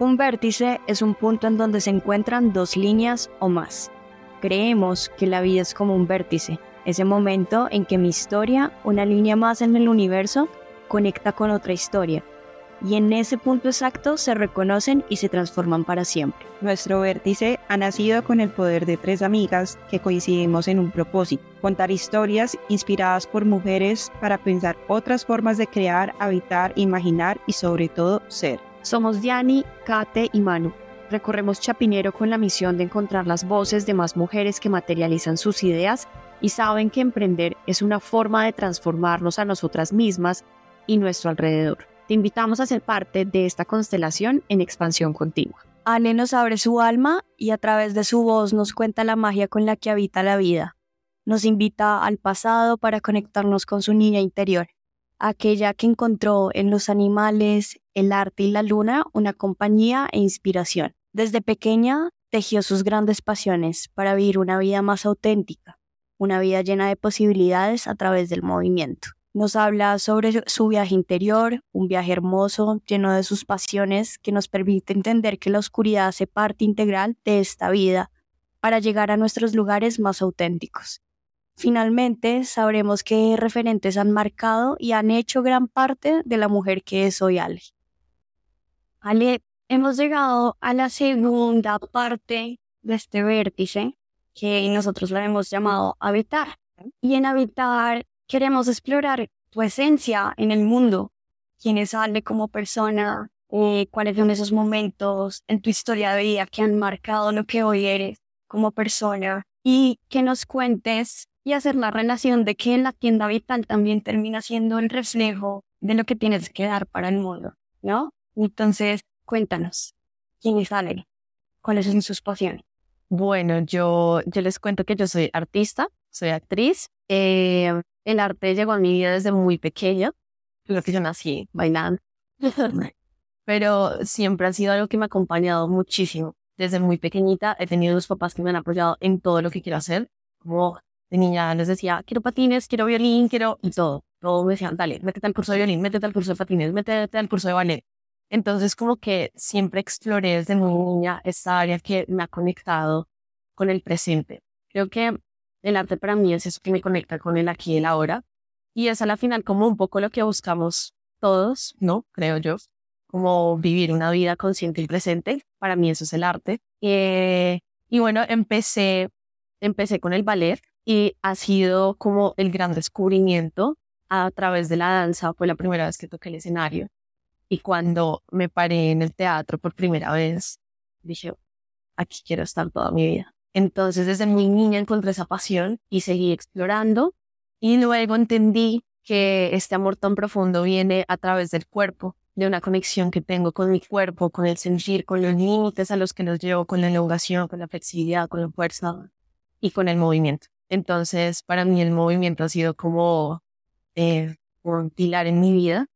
Un vértice es un punto en donde se encuentran dos líneas o más. Creemos que la vida es como un vértice, ese momento en que mi historia, una línea más en el universo, conecta con otra historia. Y en ese punto exacto se reconocen y se transforman para siempre. Nuestro vértice ha nacido con el poder de tres amigas que coincidimos en un propósito, contar historias inspiradas por mujeres para pensar otras formas de crear, habitar, imaginar y sobre todo ser. Somos Diani, Kate y Manu. Recorremos Chapinero con la misión de encontrar las voces de más mujeres que materializan sus ideas y saben que emprender es una forma de transformarnos a nosotras mismas y nuestro alrededor. Te invitamos a ser parte de esta constelación en expansión continua. Ale nos abre su alma y a través de su voz nos cuenta la magia con la que habita la vida. Nos invita al pasado para conectarnos con su niña interior aquella que encontró en los animales, el arte y la luna una compañía e inspiración. Desde pequeña tejió sus grandes pasiones para vivir una vida más auténtica, una vida llena de posibilidades a través del movimiento. Nos habla sobre su viaje interior, un viaje hermoso, lleno de sus pasiones, que nos permite entender que la oscuridad hace parte integral de esta vida para llegar a nuestros lugares más auténticos. Finalmente, sabremos qué referentes han marcado y han hecho gran parte de la mujer que es hoy Ale. Ale, hemos llegado a la segunda parte de este vértice que nosotros la hemos llamado habitar. Y en habitar queremos explorar tu esencia en el mundo, quién es Ale como persona, eh, cuáles son esos momentos en tu historia de vida que han marcado lo que hoy eres como persona y que nos cuentes y hacer la relación de que la tienda vital también termina siendo el reflejo de lo que tienes que dar para el mundo, ¿no? Entonces, cuéntanos, ¿quién es Ale? ¿Cuáles son sus pasiones? Bueno, yo, yo les cuento que yo soy artista, soy actriz. Eh, el arte llegó a mi vida desde muy pequeña. Lo que yo nací bailando. Pero siempre ha sido algo que me ha acompañado muchísimo. Desde muy pequeñita he tenido dos papás que me han apoyado en todo lo que quiero hacer. Como de niña les decía, quiero patines, quiero violín, quiero... y todo. Todos me decían, dale, métete al curso de violín, métete al curso de patines, métete al curso de ballet. Entonces como que siempre exploré desde muy niña esta área que me ha conectado con el presente. Creo que el arte para mí es eso que me conecta con el aquí y el ahora. Y es a la final como un poco lo que buscamos todos, ¿no? Creo yo. Como vivir una vida consciente y presente. Para mí eso es el arte. Eh, y bueno, empecé, empecé con el ballet y ha sido como el gran descubrimiento a través de la danza. Fue la primera vez que toqué el escenario y cuando me paré en el teatro por primera vez, dije, aquí quiero estar toda mi vida. Entonces desde muy niña encontré esa pasión y seguí explorando y luego entendí que este amor tan profundo viene a través del cuerpo, de una conexión que tengo con mi cuerpo, con el sentir, con los límites a los que nos llevo, con la elongación, con la flexibilidad, con la fuerza y con el movimiento. Entonces, para mí el movimiento ha sido como eh, un pilar en mi vida.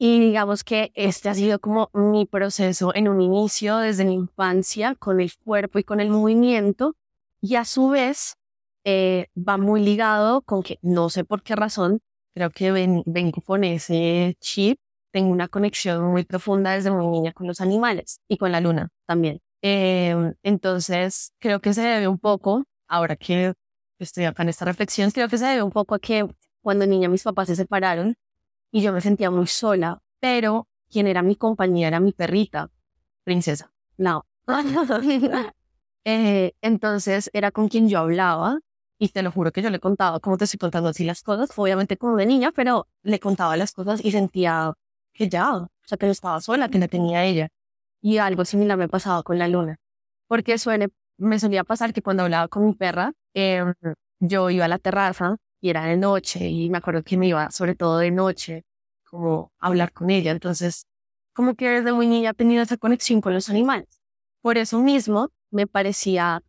Y digamos que este ha sido como mi proceso en un inicio desde mi infancia con el cuerpo y con el movimiento. Y a su vez eh, va muy ligado con que no sé por qué razón, creo que vengo con ese chip. Tengo una conexión muy profunda desde muy niña con los animales y con la luna también. Eh, entonces, creo que se debe un poco, ahora que estoy acá en esta reflexión, creo que se debe un poco a que cuando niña mis papás se separaron y yo me sentía muy sola, pero quien era mi compañía era mi perrita, princesa. No. eh, entonces era con quien yo hablaba y te lo juro que yo le contaba como te estoy contando así las cosas, obviamente como de niña, pero le contaba las cosas y sentía que ya, o sea, que no estaba sola, que la tenía ella. Y algo similar me pasaba con la luna. Porque suene, me solía pasar que cuando hablaba con mi perra, Em, yo iba a la terraza y era de noche y me acuerdo que me iba sobre todo de noche como a hablar con ella. Entonces, como que desde muy niña he tenido esa conexión con los animales. Por eso mismo me parecía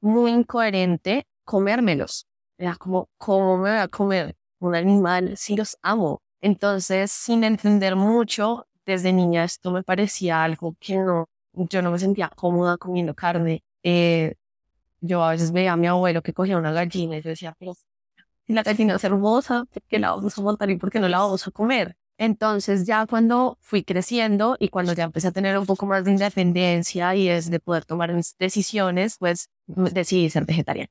muy incoherente comérmelos. Era como, ¿cómo me voy a comer un animal si los amo? Entonces, sin entender mucho, desde niña esto me parecía algo que no, yo no me sentía cómoda comiendo carne. Eh, yo a veces veía a mi abuelo que cogía una gallina y yo decía, pero la gallina es hermosa, ¿por qué la vamos a montar y por qué no la vamos a comer? Entonces ya cuando fui creciendo y cuando ya empecé a tener un poco más de independencia y es de poder tomar decisiones, pues decidí ser vegetariana.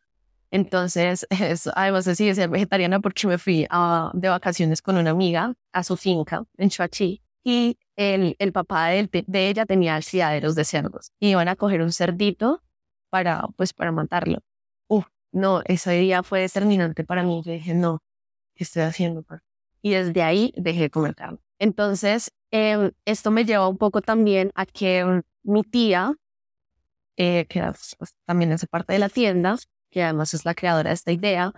Entonces, además decidí ser vegetariana porque me fui de vacaciones con una amiga a su finca en Chuachi y el, el papá de, de ella tenía criaderos de cerdos y iban a coger un cerdito para, pues, para matarlo. No, ese día fue determinante para mí. Yo dije, no, ¿qué estoy haciendo? Y desde ahí dejé de comer carne. Entonces, em, esto me lleva un poco también a que mi tía, eh, que pues, también hace parte de la tienda, que además es la creadora de esta idea,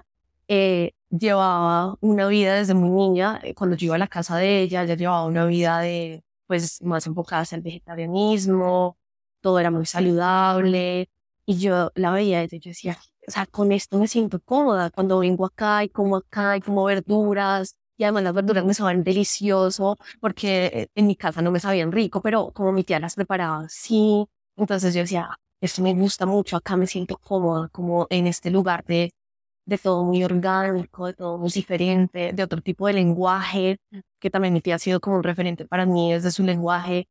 eh, llevaba una vida desde muy niña. Eh, cuando yo iba a la casa de ella, ella llevaba una vida de, pues, más enfocada hacia el vegetarianismo, todo era muy saludable. Y yo la veía y yo decía, o sea, con esto me siento cómoda cuando vengo acá y como acá y como verduras. Y además las verduras me saben delicioso porque en mi casa no me sabían rico, pero como mi tía las preparaba, sí. Entonces yo decía, esto me gusta mucho, acá me siento cómoda, como en este lugar de, de todo muy orgánico, de todo muy diferente, de otro tipo de lenguaje, que también mi tía ha sido como un referente para mí desde su lenguaje,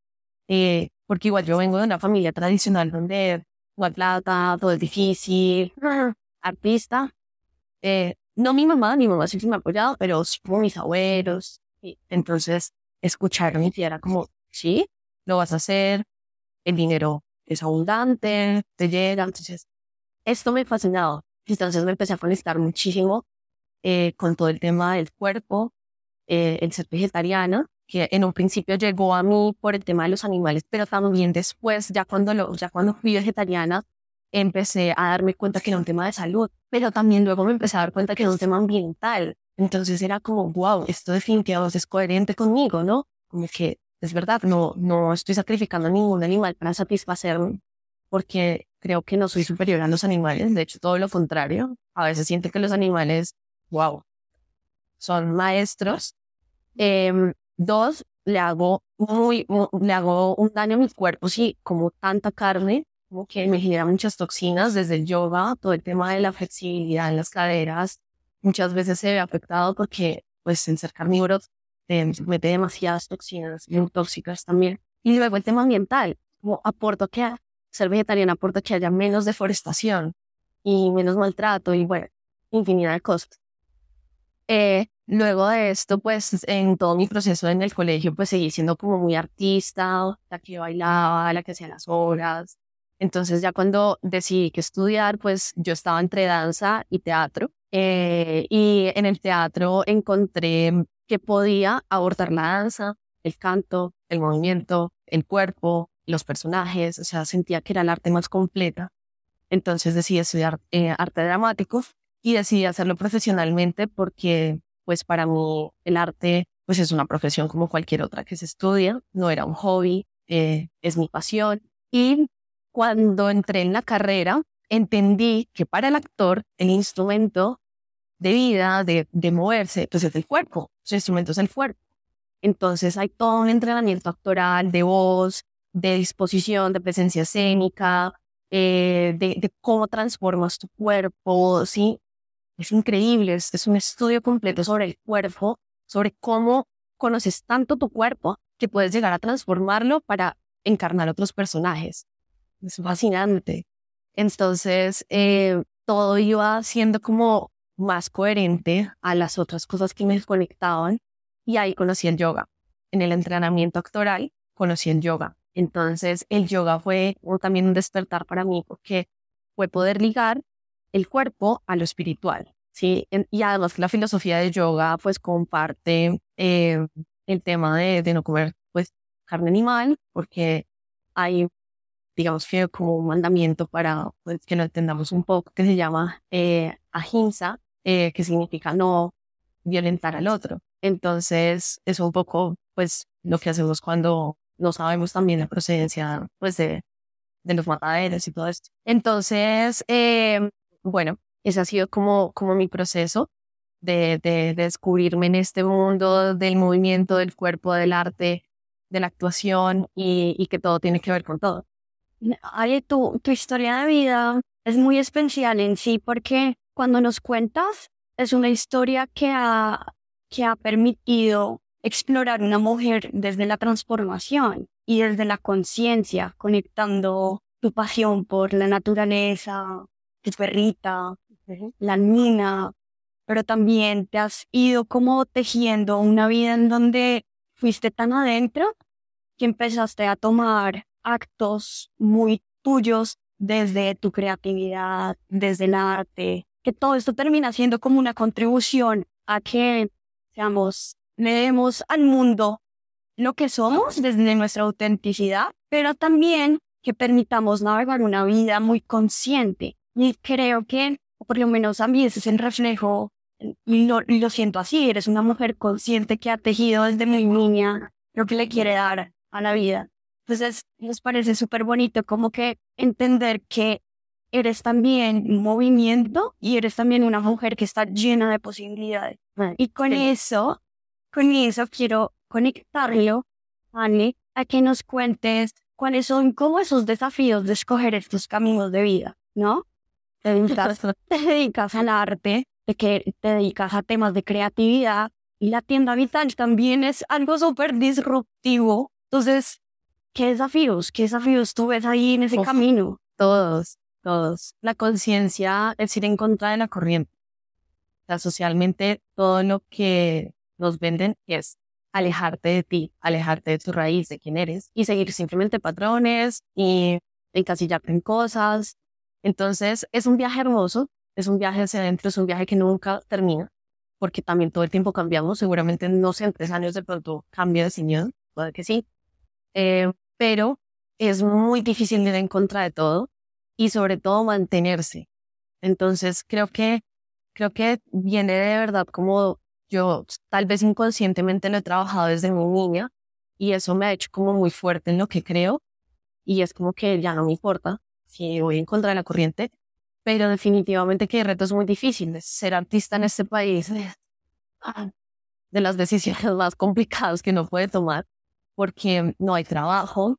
eh, porque igual yo vengo de una familia tradicional donde igual plata, todo es difícil, artista. Eh, no mi mamá, mi mamá siempre me ha apoyado, pero como mis abuelos. Y entonces, escuchar a mi tía era como, sí, lo vas a hacer, el dinero es abundante, te llega. Entonces, esto me fascinaba. Entonces me empecé a conectar muchísimo eh, con todo el tema del cuerpo, eh, el ser vegetariana, que en un principio llegó a mí por el tema de los animales, pero también después, ya cuando, lo, ya cuando fui vegetariana, empecé a darme cuenta que era un tema de salud, pero también luego me empecé a dar cuenta que era un tema ambiental. Entonces era como, wow, esto definitivamente es coherente conmigo, ¿no? Como que es verdad, no, no estoy sacrificando a ningún animal para satisfacerme, porque creo que no soy superior a los animales, de hecho todo lo contrario. A veces siento que los animales, wow, son maestros. Em, dos, le hago muy, le hago un daño a mi cuerpo si como tanta carne como que me genera muchas toxinas desde el yoga, todo el tema de la flexibilidad en las caderas, muchas veces se ve afectado porque pues en ser carnívoro te mete demasiadas toxinas, muy tóxicas también. Y luego el tema ambiental, como aporto que ser vegetariana aporta que haya menos deforestación y menos maltrato y bueno, infinidad de cosas. Eh, luego de esto, pues en todo mi proceso en el colegio, pues seguí siendo como muy artista, la que bailaba, la que hacía las obras, entonces ya cuando decidí que estudiar, pues yo estaba entre danza y teatro. Eh, y en el teatro encontré que podía abordar la danza, el canto, el movimiento, el cuerpo, los personajes, o sea, sentía que era el arte más completa. Entonces decidí estudiar eh, arte dramático y decidí hacerlo profesionalmente porque, pues para mí, el arte, pues es una profesión como cualquier otra que se estudia, no era un hobby, eh, es mi pasión. Y cuando entré en la carrera, entendí que para el actor el instrumento de vida, de, de moverse, pues es el cuerpo, su instrumento es el cuerpo. Entonces hay todo un entrenamiento actoral de voz, de disposición, de presencia escénica, eh, de, de, cómo transformas tu cuerpo, ¿sí? Es increíble, es, es un estudio completo sobre el cuerpo, sobre cómo conoces tanto tu cuerpo que puedes llegar a transformarlo para encarnar otros personajes es fascinante. Entonces, eh, todo iba siendo como más coherente a las otras cosas que me conectaban y ahí conocí el yoga. En el entrenamiento actoral conocí el yoga. Entonces, el yoga fue también un despertar para mí porque fue poder ligar el cuerpo a lo espiritual. ¿sí? Y además la filosofía de yoga pues comparte eh, el tema de, no comer pues carne animal porque hay digamos que como un mandamiento para pues, que lo entendamos un poco, que se llama eh, ahimsa, eh, que significa no violentar al otro. Entonces, es un poco, pues, lo que hacemos cuando no sabemos también la procedencia, pues, de, los mataderos y todo esto. Entonces, eh, bueno, ese ha sido como, como mi proceso de, de, de descubrirme en este mundo del movimiento, del cuerpo, del arte, de la actuación y, que todo tiene que ver con todo. Ari, tu, tu historia de vida es muy especial en sí porque cuando nos cuentas es una historia que ha, que ha permitido explorar una mujer desde la transformación y desde la conciencia, conectando tu pasión por la naturaleza, tu perrita, la mina, pero también te has ido como tejiendo una vida en donde fuiste tan adentro que empezaste a tomar actos muy tuyos desde tu creatividad, desde el arte, que todo esto termina siendo como una contribución a que, seamos, le demos al mundo lo que somos desde nuestra autenticidad, pero también que permitamos navegar una vida muy consciente. Y creo que, por lo menos a mí, ese es el reflejo, y lo, lo siento así, eres una mujer consciente que ha tejido desde muy niña lo que le quiere dar a la vida. Entonces, nos parece súper bonito como que entender que eres también un movimiento y eres también una mujer que está llena de posibilidades. Y con eso, con eso quiero conectarlo, Anne, a que nos cuentes cuáles son como esos desafíos de escoger estos caminos de vida, ¿no? Te dedicas, te dedicas al arte, de que te dedicas a temas de creatividad y la tienda vital también es algo súper disruptivo. Entonces, ¿qué desafíos? ¿Qué desafíos tú ves ahí en ese camino? Todos, todos. La conciencia es ir en contra de la corriente. O sea, socialmente todo lo que nos venden es alejarte de ti, alejarte de tu raíz, de quién eres, y seguir simplemente patrones y encasillarte en cosas. Entonces, es un viaje hermoso, es un viaje hacia adentro, es un viaje que nunca termina, porque también todo el tiempo cambiamos. Seguramente, no sé, en tres años de pronto cambia de señor, puede que sí. Eh, pero es muy difícil ir en contra de todo y sobre todo mantenerse. Entonces, creo que, creo que viene de verdad como yo tal vez inconscientemente lo he trabajado desde muy niña y eso me ha hecho como muy fuerte en lo que creo y es como que ya no me importa si voy en contra de la corriente, pero definitivamente que hay retos muy difíciles. Ser artista en este país es de las decisiones más complicadas que uno puede tomar porque no hay trabajo,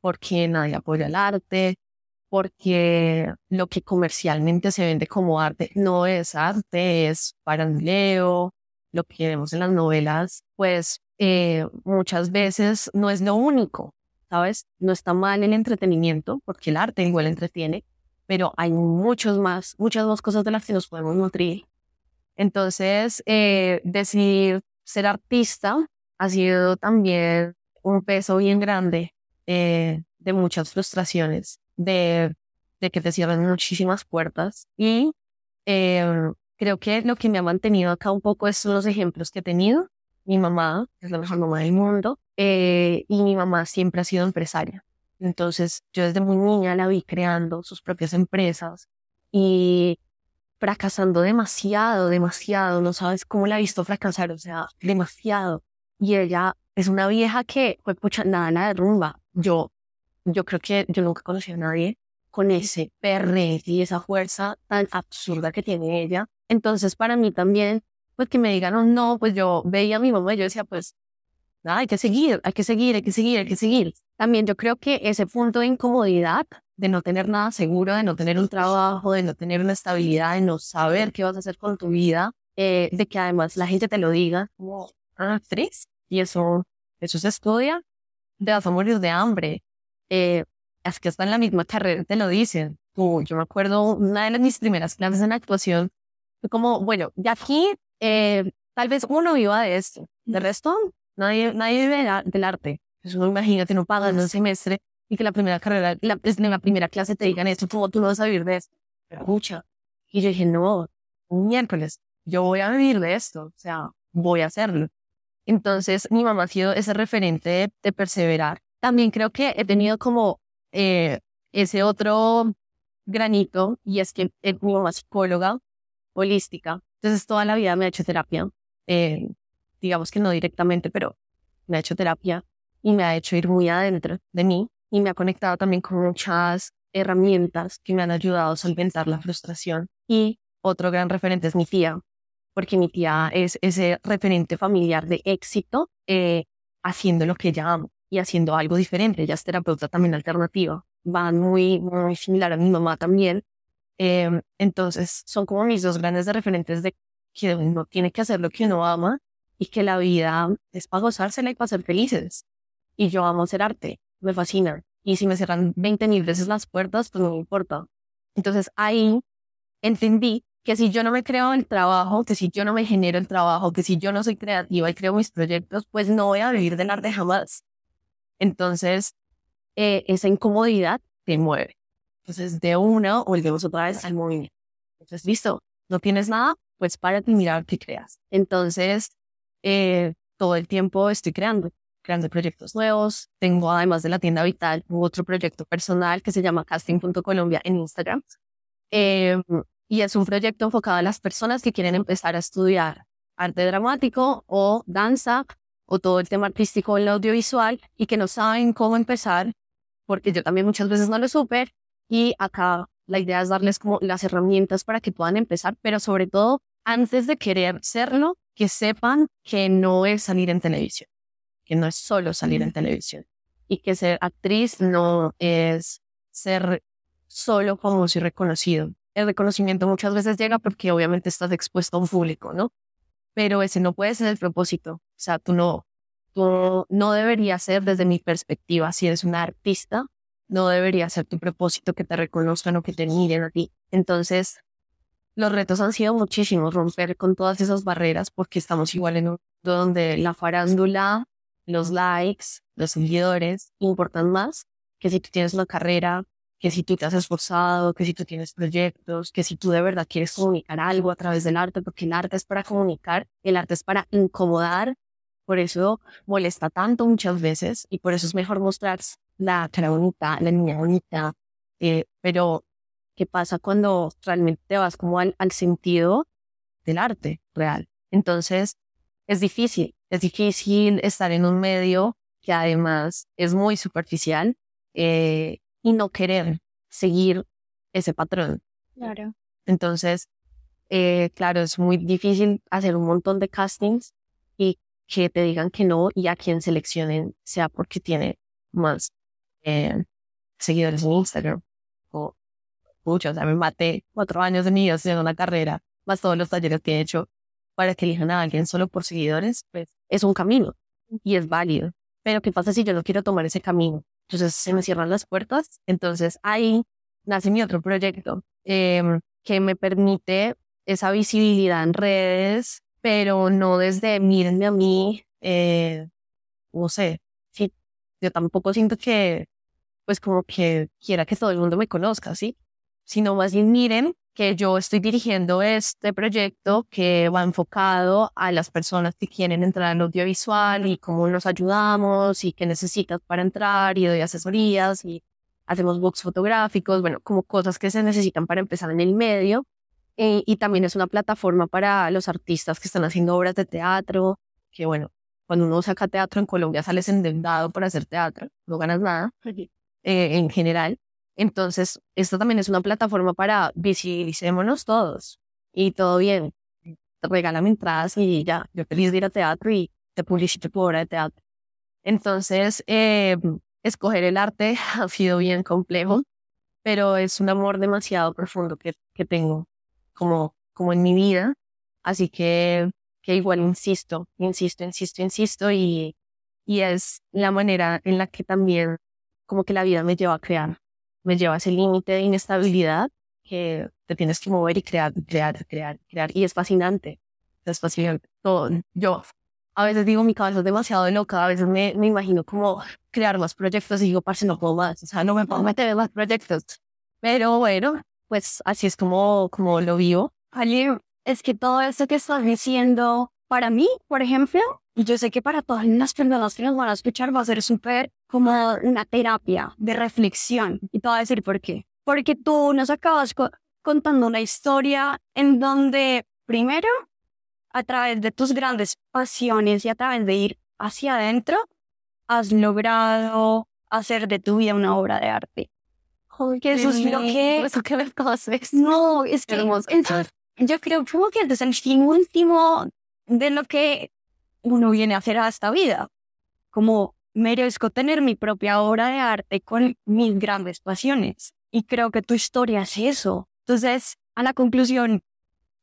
porque nadie apoya el arte, porque lo que comercialmente se vende como arte no es arte, es leo lo que vemos en las novelas, pues eh, muchas veces no es lo único, ¿sabes? No está mal el entretenimiento, porque el arte igual entretiene, pero hay muchos más, muchas más cosas de las que nos podemos nutrir. Entonces, eh, decidir ser artista ha sido también un peso bien grande eh, de muchas frustraciones, de, que te cierran muchísimas puertas y eh, Creo que lo que me ha mantenido acá un poco son los ejemplos que he tenido. Mi mamá es la mejor mamá del mundo eh, y mi mamá siempre ha sido empresaria. Entonces yo desde muy niña la vi creando sus propias empresas y fracasando demasiado, demasiado. No sabes cómo la he visto fracasar, o sea, demasiado. Y ella es una vieja que, fue pucha, nada, nada de rumba. Yo, yo creo que yo nunca conocí a nadie con ese perre y esa fuerza tan absurda que tiene ella entonces, para mí también, pues que me digan no, pues yo veía a mi mamá y yo decía, pues, nada, hay que seguir, hay que seguir, hay que seguir, hay que seguir. También yo creo que ese punto de incomodidad, de no tener nada seguro, de no tener un trabajo, de no tener una estabilidad, de no saber qué vas a hacer con tu vida, eh, de que además la gente te lo diga como actriz, y eso, eso se estudia, te vas a morir de hambre. Eh, es que hasta en la misma carrera te lo dicen. yo me acuerdo una de mis primeras clases en actuación, como, bueno, de aquí eh, tal vez uno viva de esto, de resto nadie, nadie vive del arte. Eso imagínate, no pagas un semestre y que la primera carrera, la, en la primera clase te digan esto, como tú no vas a vivir de esto. Escucha. Y yo dije, no, un miércoles, yo voy a vivir de esto, o sea, voy a hacerlo. Entonces, mi mamá ha sido ese referente de, perseverar. También creo que he tenido como eh, ese otro granito, y es que es mi mamá psicóloga, holística. Entonces toda la vida me ha hecho terapia, eh, digamos que no directamente, pero me ha hecho terapia y me ha hecho ir muy adentro de mí y me ha conectado también con muchas herramientas que me han ayudado a solventar la frustración. Y otro gran referente es mi tía, porque mi tía es ese referente familiar de éxito eh, haciendo lo que ella ama y haciendo algo diferente. Ella es terapeuta también alternativa. Va muy, muy similar a mi mamá también, Em, entonces, son como mis dos grandes referentes de que uno tiene que hacer lo que uno ama y que la vida es para gozársela y para ser felices. Y yo amo hacer arte, me fascina. Y si me cierran 20 mil veces las puertas, pues no me importa. Entonces ahí entendí que si yo no me creo el trabajo, que si yo no me genero el trabajo, que si yo no soy creativa y creo mis proyectos, pues no voy a vivir del arte jamás. Entonces, eh, esa incomodidad te mueve. Entonces, de una, volvemos otra vez al movimiento. Entonces, listo, no tienes nada, pues párate y mira qué creas. Entonces, eh, todo el tiempo estoy creando, creando proyectos nuevos. Tengo, además de la tienda Vital, otro proyecto personal que se llama casting.colombia en Instagram. Eh, y es un proyecto enfocado a las personas que quieren empezar a estudiar arte dramático o danza o todo el tema artístico en el audiovisual y que no saben cómo empezar, porque yo también muchas veces no lo supe. Y acá la idea es darles como las herramientas para que puedan empezar, pero sobre todo, antes de querer serlo, que sepan que no es salir en televisión, que no es solo salir en televisión y que ser actriz no es ser solo como si reconocido, el reconocimiento muchas veces llega porque obviamente estás expuesto a un público, ¿no? Pero ese no puede ser el propósito. O sea, tú no, tú no debería ser desde mi perspectiva, si eres una artista, no debería ser tu propósito que te reconozcan o que te miren a ti. Entonces, los retos han sido muchísimos, romper con todas esas barreras porque estamos igual en un donde la farándula, los likes, los seguidores importan más que si tú tienes una carrera que si tú te has esforzado, que si tú tienes proyectos, que si tú de verdad quieres comunicar algo a través del arte, porque el arte es para comunicar, el arte es para incomodar, por eso molesta tanto muchas veces y por eso es mejor mostrar la cara bonita, la niña bonita, eh, pero ¿qué pasa cuando realmente te vas como al, al sentido del arte real? Entonces, es difícil, es difícil estar en un medio que además es muy superficial, eh, y no querer seguir ese patrón. Claro. Entonces, eh, claro, es muy difícil hacer un montón de castings y que te digan que no y a quien seleccionen sea porque tiene más eh, seguidores en Instagram o muchos. O sea, me maté cuatro años de vida haciendo una carrera, más todos los talleres que he hecho para que elijan a alguien solo por seguidores, pues es un camino y es válido. Pero ¿qué pasa si yo no quiero tomar ese camino? Entonces se me cierran las puertas. Entonces ahí nace mi otro proyecto em, que me permite esa visibilidad en redes, pero no desde mírenme a mí, eh, no sé, sí, yo tampoco siento que, pues como que quiera que todo el mundo me conozca, ¿sí? Sino más bien miren que yo estoy dirigiendo este proyecto que va enfocado a las personas que quieren entrar en audiovisual y cómo nos ayudamos y qué necesitas para entrar y doy asesorías y hacemos books fotográficos, bueno, como cosas que se necesitan para empezar en el medio. Eh, y también es una plataforma para los artistas que están haciendo obras de teatro, que bueno, cuando uno saca teatro en Colombia sales endeudado para hacer teatro, no ganas nada eh, en general. Entonces, esto también es una plataforma para visibilicémonos todos y todo bien. Regálame entradas y ya, yo feliz de ir a teatro y te publicito tu obra de teatro. Entonces, eh, escoger el arte ha sido bien complejo, pero es un amor demasiado profundo que, que tengo como, como en mi vida. Así que, que igual insisto, insisto, insisto, insisto y, y es la manera en la que también como que la vida me lleva a crear me lleva a ese límite de inestabilidad que te tienes que mover y crear, crear, crear, crear. Y es fascinante. Es fascinante. Todo. Yo a veces digo, mi cabeza es demasiado loca. A veces me, me imagino como crear más proyectos y digo, parce, no puedo más. O sea, no me puedo meter en más proyectos. Pero bueno, pues así es como, como lo vivo. Ali, es que todo esto que estás diciendo, para mí, por ejemplo, yo sé que para todas las personas que nos van a escuchar va a ser súper como una terapia de reflexión. Y te voy a decir por qué. Porque tú nos acabas contando una historia en donde, primero, a través de tus grandes pasiones y a través de ir hacia adentro, has logrado hacer de tu vida una obra de arte. Es lo que... Eso que me No, es que... yo creo que es el fin último de lo que uno viene a hacer a esta vida. Como merezco tener mi propia obra de arte con mis grandes pasiones. Y creo que tu historia es eso. Entonces, a la conclusión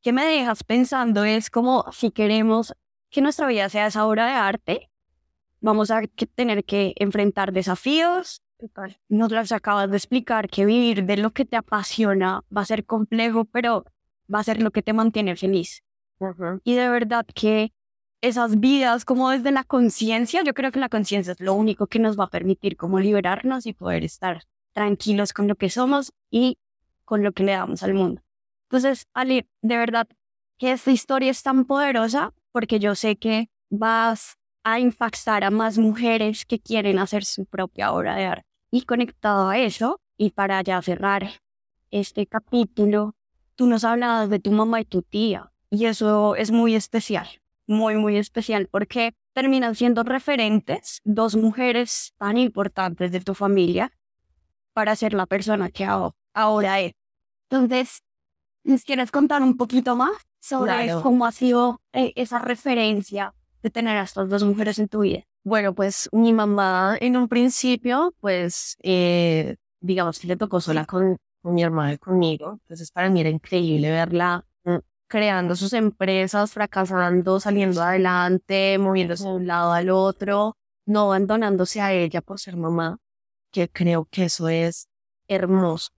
que me dejas pensando es como si queremos que nuestra vida sea esa obra de arte, vamos a tener que enfrentar desafíos. Nos las acabas de explicar que vivir de lo que te apasiona va a ser complejo, pero va a ser lo que te mantiene feliz. Y de verdad que esas vidas como desde la conciencia, yo creo que la conciencia es lo único que nos va a permitir como liberarnos y poder estar tranquilos con lo que somos y con lo que le damos al mundo. Entonces, Ali, de verdad que esta historia es tan poderosa porque yo sé que vas a impactar a más mujeres que quieren hacer su propia obra de arte. Y conectado a eso, y para ya cerrar este capítulo, tú nos hablabas de tu mamá y tu tía, y eso es muy especial, muy, muy especial, porque terminan siendo referentes dos mujeres tan importantes de tu familia para ser la persona que ahora es. Entonces, ¿nos quieres contar un poquito más sobre cómo ha sido eh, esa referencia de tener a estas dos mujeres en tu vida? Bueno, pues mi mamá en un principio, pues, eh, digamos que le tocó sola con, con mi hermana y conmigo. Entonces, para mí era increíble verla mm, creando sus empresas, fracasando, saliendo adelante, moviéndose de un lado al otro, no abandonándose a ella por ser mamá, que creo que eso es hermoso,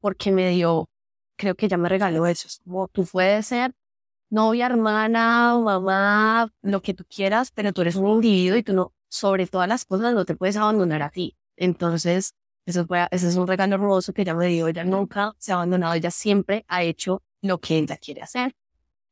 porque me dio, creo que ella me regaló eso, como tú puedes ser novia, hermana, mamá, lo que tú quieras, pero tú eres un individuo y tú no, sobre todas las cosas, no te puedes abandonar a ti. Entonces, eso fue, ese es un regalo hermoso que ella me dio. Ella nunca se ha abandonado, ella siempre ha hecho lo que ella quiere hacer.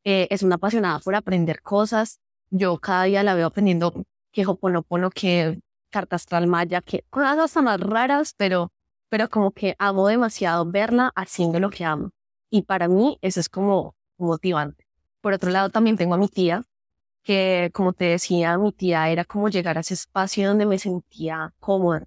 Eh, es una apasionada por aprender cosas. Yo cada día la veo aprendiendo que Hoponopono, que carta astral maya, que cosas hasta más raras, pero, pero como que amo demasiado verla haciendo lo que amo. Y para mí eso es como motivante. Por otro lado, también tengo a mi tía, que como te decía, mi tía era como llegar a ese espacio donde me sentía cómoda,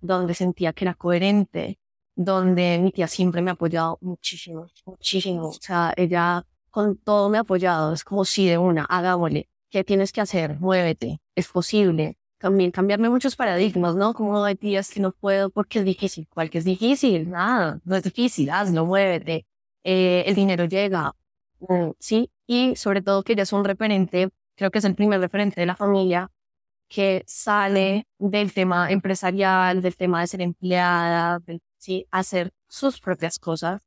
donde sentía que era coherente, donde mi tía siempre me ha apoyado muchísimo, muchísimo. O sea, ella con todo me ha apoyado. Es como si de una, hagámosle. ¿Qué tienes que hacer? Muévete. Es posible. También cambiarme muchos paradigmas, ¿no? Como hay días que no puedo porque es difícil. ¿Cuál es difícil? Nada, no es difícil. Hazlo, muévete. Eh, el dinero llega. Mm, sí. Y sobre todo que ella es un referente, creo que es el primer referente de la familia que sale del tema empresarial, del tema de ser empleada, del ¿sí? hacer sus propias cosas,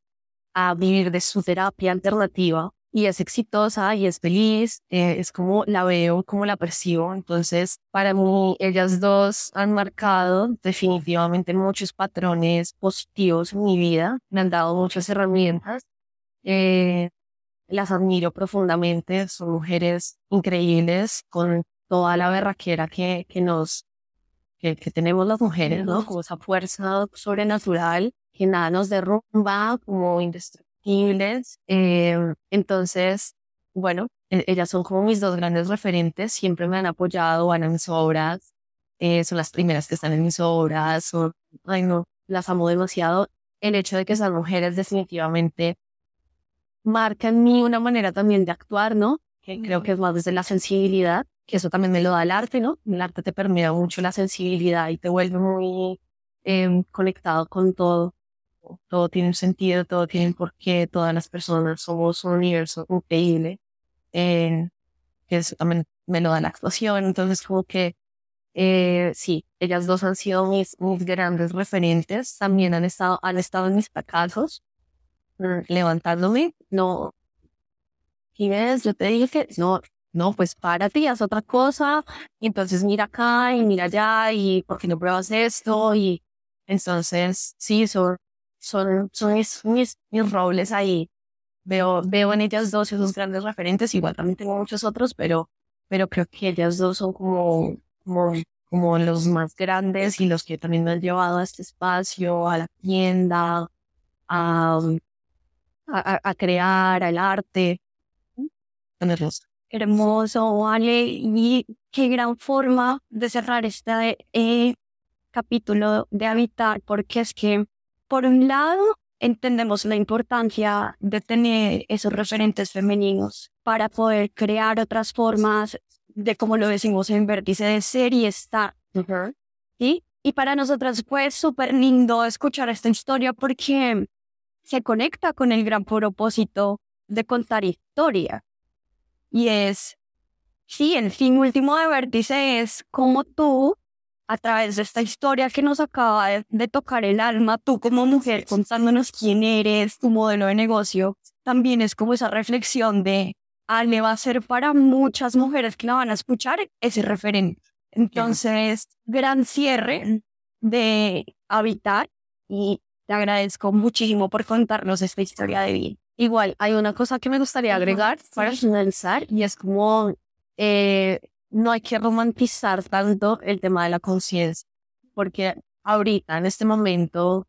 a vivir de su terapia alternativa y es exitosa y es feliz, eh, es como la veo, como la percibo. Entonces, para mí, ellas dos han marcado definitivamente muchos patrones positivos en mi vida, me han dado muchas herramientas. Eh, las admiro profundamente, son mujeres increíbles con toda la berraquera que, que nos que, tenemos las mujeres, ¿no? Como esa fuerza sobrenatural que nada nos derrumba, como indestructibles. Eh, entonces, bueno, e, ellas son como mis dos grandes referentes, siempre me han apoyado, van a mis obras, eh, son las primeras que están en mis obras, son, ay no, las amo demasiado. El hecho de que esas mujeres definitivamente marcan en mí una manera también de actuar, ¿no? Que creo que es más desde la sensibilidad que eso también me lo da el arte, ¿no? El arte te permite mucho la sensibilidad y te vuelve muy em, conectado con todo. Todo tiene un sentido, todo tiene un porqué, todas las personas somos un universo increíble. Eh, que eso también me lo da la actuación, entonces como que eh, sí, ellas dos han sido mis, mis grandes referentes, también han estado, han estado en mis fracasos, levantándome, no, y ves, yo te dije, no, no, pues párate y haz otra cosa, y entonces mira acá y mira allá, y por qué no pruebas esto, y entonces sí, son, son, son mis, mis, roles ahí. Veo, veo en ellas dos esos grandes referentes, igual también tengo muchos otros, pero, pero creo que ellas dos son como, como, como los más grandes y los que también me han llevado a este espacio, a la tienda, a, a, a crear, al arte. Tenerlos hermoso, ¿vale? Y qué gran forma de cerrar este eh, capítulo de Habitar, porque es que, por un lado, entendemos la importancia de tener esos referentes femeninos para poder crear otras formas de, como lo decimos en vértice, de ser y estar. ¿Sí? Y para nosotras fue súper lindo escuchar esta historia porque se conecta con el gran propósito de contar historia. Y es sí, el fin último de Vértice es como tú, a través de esta historia que nos acaba de, tocar el alma, tú como mujer contándonos quién eres, tu modelo de negocio, también es como esa reflexión de Ale va a ser para muchas mujeres que la van a escuchar ese referente. Entonces, gran cierre de Habitar y te agradezco muchísimo por contarnos esta historia de vida. Igual, hay una cosa que me gustaría agregar para finalizar y es como eh, no hay que romantizar tanto el tema de la conciencia, porque ahorita, en este momento,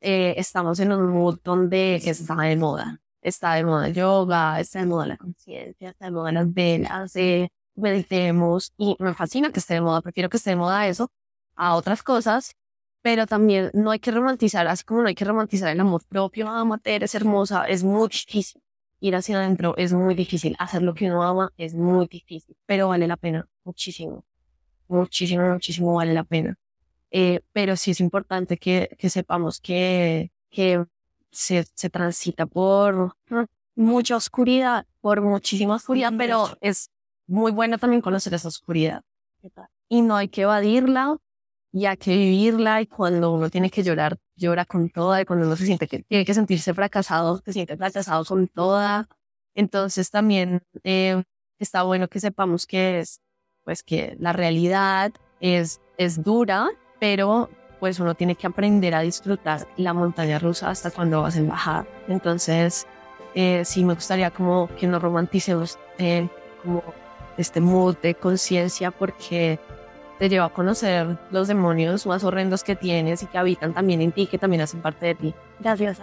eh, estamos en un mood donde está de moda. Está de moda el yoga, está de moda la conciencia, está de moda las velas, eh, meditemos y me fascina que esté de moda, prefiero que esté de moda eso a otras cosas, pero también no hay que romantizar, así como no hay que romantizar el amor propio, ah, eres hermosa, es muy difícil ir hacia adentro, es muy difícil, hacer lo que uno ama es muy difícil, pero vale la pena, muchísimo, muchísimo, muchísimo vale la pena. Eh, pero sí es importante que, que sepamos que, que se, se transita por mucha oscuridad, por muchísima oscuridad, pero es muy bueno también conocer esa oscuridad. Y no hay que evadirla, y hay que vivirla. Y cuando uno tiene que llorar, llora con toda. Y cuando uno se siente que tiene que sentirse fracasado, se siente fracasado con toda. Entonces también eh, está bueno que sepamos que es, pues que la realidad es, es dura, pero pues uno tiene que aprender a disfrutar la montaña rusa hasta cuando vas en bajada. Entonces, eh, sí me gustaría como que no romanticemos eh, como este mood de conciencia porque te lleva a conocer los demonios más horrendos que tienes y que habitan también en ti, que también hacen parte de ti. Gracias.